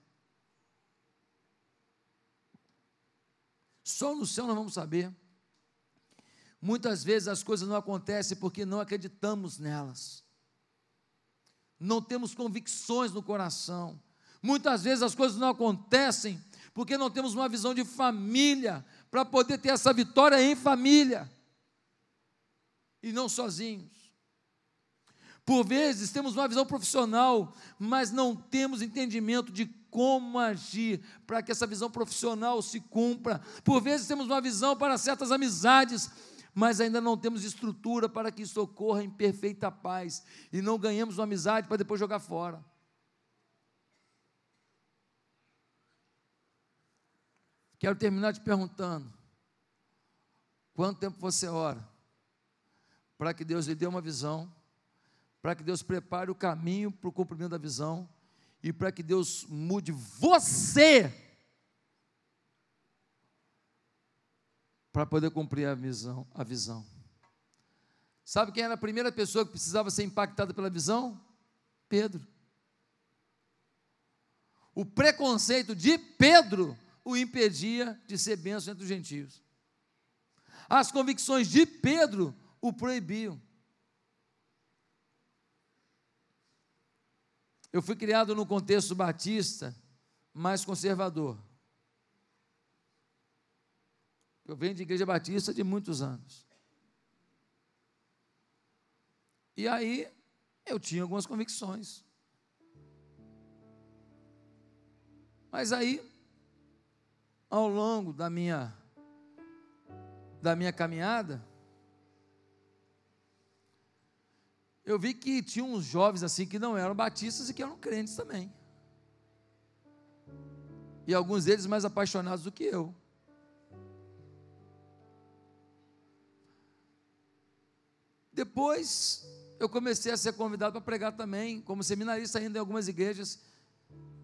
B: Só no céu nós vamos saber. Muitas vezes as coisas não acontecem porque não acreditamos nelas. Não temos convicções no coração. Muitas vezes as coisas não acontecem porque não temos uma visão de família para poder ter essa vitória em família e não sozinhos. Por vezes temos uma visão profissional, mas não temos entendimento de como agir para que essa visão profissional se cumpra. Por vezes temos uma visão para certas amizades, mas ainda não temos estrutura para que isso ocorra em perfeita paz e não ganhamos uma amizade para depois jogar fora. Quero terminar te perguntando: quanto tempo você ora para que Deus lhe dê uma visão? Para que Deus prepare o caminho para o cumprimento da visão e para que Deus mude você para poder cumprir a visão, a visão. Sabe quem era a primeira pessoa que precisava ser impactada pela visão? Pedro. O preconceito de Pedro o impedia de ser benção entre os gentios. As convicções de Pedro o proibiam. Eu fui criado no contexto batista, mais conservador. Eu venho de igreja batista de muitos anos. E aí eu tinha algumas convicções. Mas aí, ao longo da minha da minha caminhada, eu vi que tinha uns jovens assim que não eram batistas e que eram crentes também. E alguns deles mais apaixonados do que eu. Depois eu comecei a ser convidado para pregar também, como seminarista ainda em algumas igrejas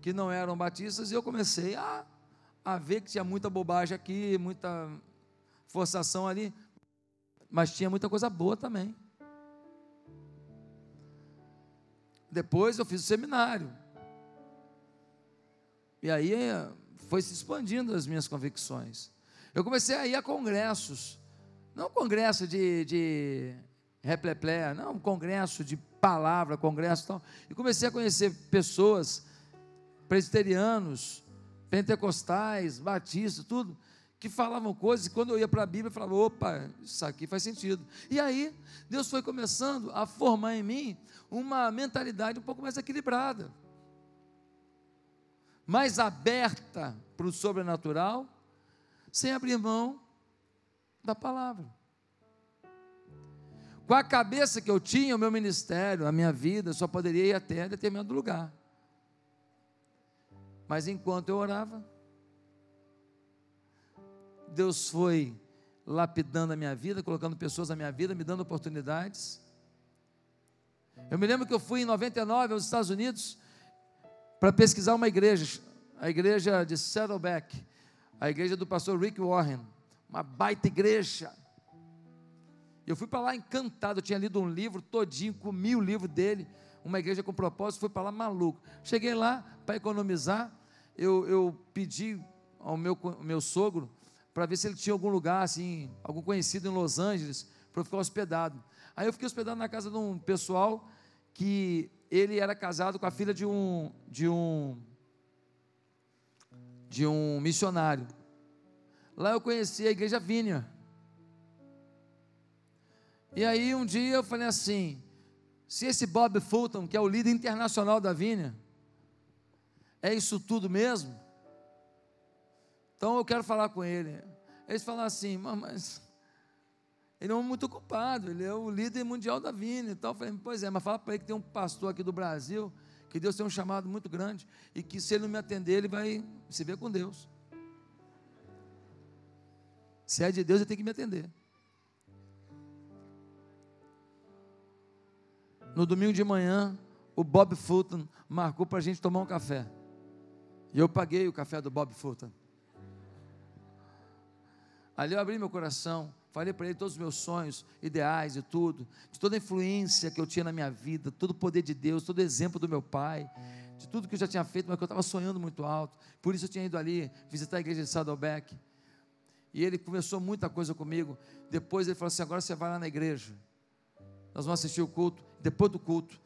B: que não eram batistas, e eu comecei a, a ver que tinha muita bobagem aqui, muita forçação ali, mas tinha muita coisa boa também. Depois eu fiz o seminário. E aí eh, foi se expandindo as minhas convicções. Eu comecei a ir a congressos, não congresso de, de repleplé, não congresso de palavra, congresso e tal. E comecei a conhecer pessoas, presbiterianos, pentecostais, batistas, tudo, que falavam coisas, e quando eu ia para a Bíblia, eu falava, opa, isso aqui faz sentido. E aí, Deus foi começando a formar em mim uma mentalidade um pouco mais equilibrada, mais aberta para o sobrenatural, sem abrir mão da palavra. Com a cabeça que eu tinha, o meu ministério, a minha vida, só poderia ir até determinado lugar. Mas enquanto eu orava, Deus foi lapidando a minha vida, colocando pessoas na minha vida, me dando oportunidades. Eu me lembro que eu fui em 99 aos Estados Unidos para pesquisar uma igreja, a igreja de Saddleback, a igreja do pastor Rick Warren, uma baita igreja. Eu fui para lá encantado, eu tinha lido um livro todinho, comi o livro dele, uma igreja com propósito, fui para lá maluco. Cheguei lá para economizar, eu, eu pedi ao meu, meu sogro para ver se ele tinha algum lugar, assim, algum conhecido em Los Angeles, para ficar hospedado. Aí eu fiquei hospedado na casa de um pessoal que ele era casado com a filha de um de um de um missionário. Lá eu conheci a igreja Vinha. E aí um dia eu falei assim: se esse Bob Fulton, que é o líder internacional da Vinha, é isso tudo mesmo? Então eu quero falar com ele. Eles falaram assim, mas ele é muito ocupado, ele é o líder mundial da Vina e tal. Eu falei, pois é, mas fala para ele que tem um pastor aqui do Brasil, que Deus tem um chamado muito grande, e que se ele não me atender, ele vai se ver com Deus. Se é de Deus, ele tem que me atender. No domingo de manhã, o Bob Fulton marcou para a gente tomar um café. E eu paguei o café do Bob Fulton. Ali eu abri meu coração, falei para ele todos os meus sonhos, ideais e tudo, de toda a influência que eu tinha na minha vida, todo o poder de Deus, todo o exemplo do meu pai, de tudo que eu já tinha feito, mas que eu estava sonhando muito alto. Por isso eu tinha ido ali visitar a igreja de Saddleback. E ele começou muita coisa comigo. Depois ele falou assim: agora você vai lá na igreja. Nós vamos assistir o culto. Depois do culto,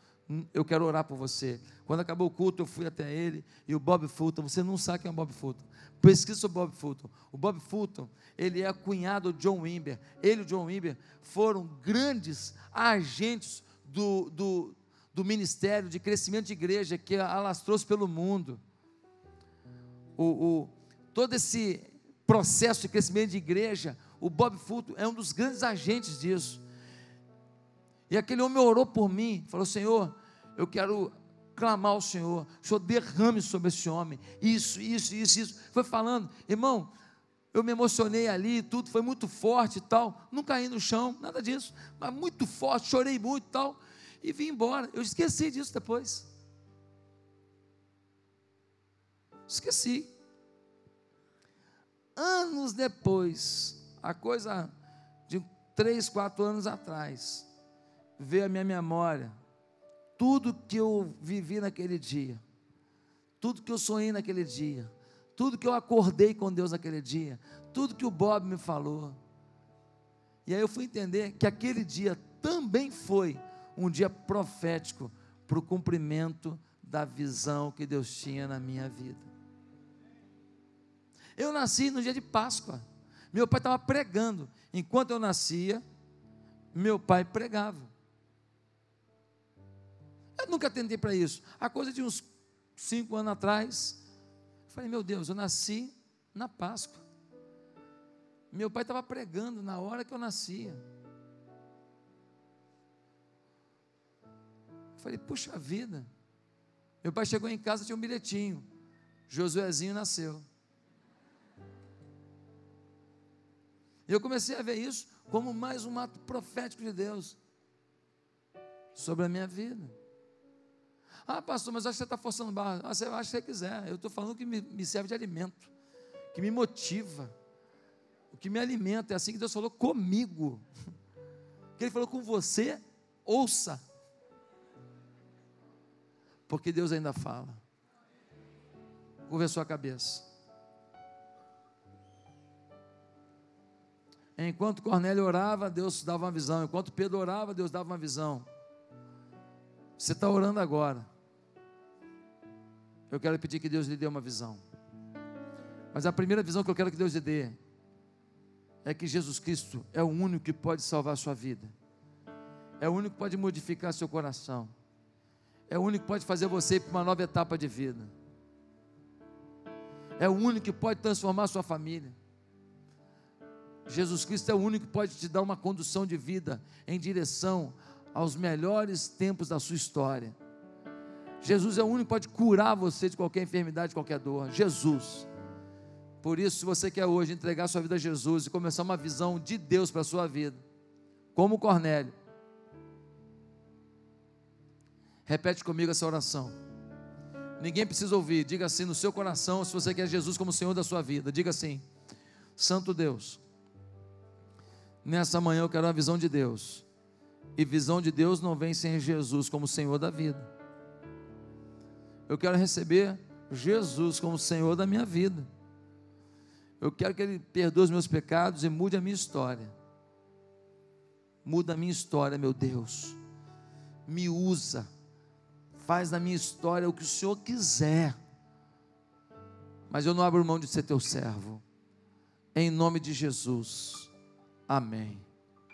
B: eu quero orar por você. Quando acabou o culto, eu fui até ele e o Bob Fulton. Você não sabe quem é o Bob Fulton. Pesquisa o Bob Fulton. O Bob Fulton, ele é cunhado do John Wimber. Ele e o John Wimber foram grandes agentes do, do, do ministério de crescimento de igreja que alastrou-se pelo mundo. O, o, todo esse processo de crescimento de igreja, o Bob Fulton é um dos grandes agentes disso. E aquele homem orou por mim, falou: Senhor, eu quero clamar ao Senhor, o Senhor derrame sobre esse homem, isso, isso, isso, isso. Foi falando, irmão, eu me emocionei ali, tudo foi muito forte e tal, não caí no chão, nada disso, mas muito forte, chorei muito e tal, e vim embora. Eu esqueci disso depois. Esqueci. Anos depois, a coisa de três, quatro anos atrás, veio a minha memória tudo que eu vivi naquele dia, tudo que eu sonhei naquele dia, tudo que eu acordei com Deus naquele dia, tudo que o Bob me falou. E aí eu fui entender que aquele dia também foi um dia profético para o cumprimento da visão que Deus tinha na minha vida. Eu nasci no dia de Páscoa. Meu pai estava pregando. Enquanto eu nascia, meu pai pregava. Eu nunca tentei para isso. A coisa de uns cinco anos atrás, falei, meu Deus, eu nasci na Páscoa. Meu pai estava pregando na hora que eu nascia. Eu falei, puxa vida. Meu pai chegou em casa, tinha um bilhetinho. Josuezinho nasceu. E eu comecei a ver isso como mais um ato profético de Deus. sobre a minha vida. Ah, pastor, mas acho que você está forçando barra. Ah, você acha que você quiser. Eu estou falando que me, serve de alimento, que me motiva, o que me alimenta. É assim que Deus falou comigo. [laughs] Que Ele falou com você, ouça. Porque Deus ainda fala. Curva a sua cabeça. Enquanto Cornélio orava, Deus dava uma visão. Enquanto Pedro orava, Deus dava uma visão. Você está orando agora. Eu quero pedir que Deus lhe dê uma visão. Mas a primeira visão que eu quero que Deus lhe dê é que Jesus Cristo é o único que pode salvar a sua vida. É o único que pode modificar seu coração. É o único que pode fazer você ir para uma nova etapa de vida. É o único que pode transformar sua família. Jesus Cristo é o único que pode te dar uma condução de vida em direção aos melhores tempos da sua história. Jesus é o único que pode curar você de qualquer enfermidade, de qualquer dor. Jesus. Por isso, se você quer hoje entregar sua vida a Jesus e começar uma visão de Deus para a sua vida, como Cornélio, repete comigo essa oração. Ninguém precisa ouvir, diga assim no seu coração, se você quer Jesus como Senhor da sua vida, diga assim: Santo Deus, nessa manhã eu quero uma visão de Deus, e visão de Deus não vem sem Jesus como Senhor da vida. Eu quero receber Jesus como Senhor da minha vida. Eu quero que Ele perdoe os meus pecados e mude a minha história. Muda a minha história, meu Deus. Me usa. Faz na minha história o que o Senhor quiser. Mas eu não abro mão de ser teu servo. Em nome de Jesus. Amém.